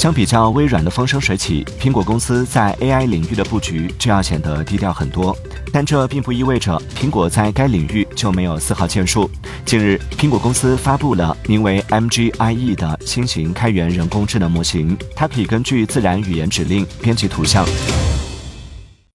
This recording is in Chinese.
相比较微软的风生水起苹果公司在 ai 领域的布局就要显得低调很多但这并不意味着苹果在该领域就没有丝毫建树近日苹果公司发布了名为 mgie 的新型开源人工智能模型它可以根据自然语言指令编辑图像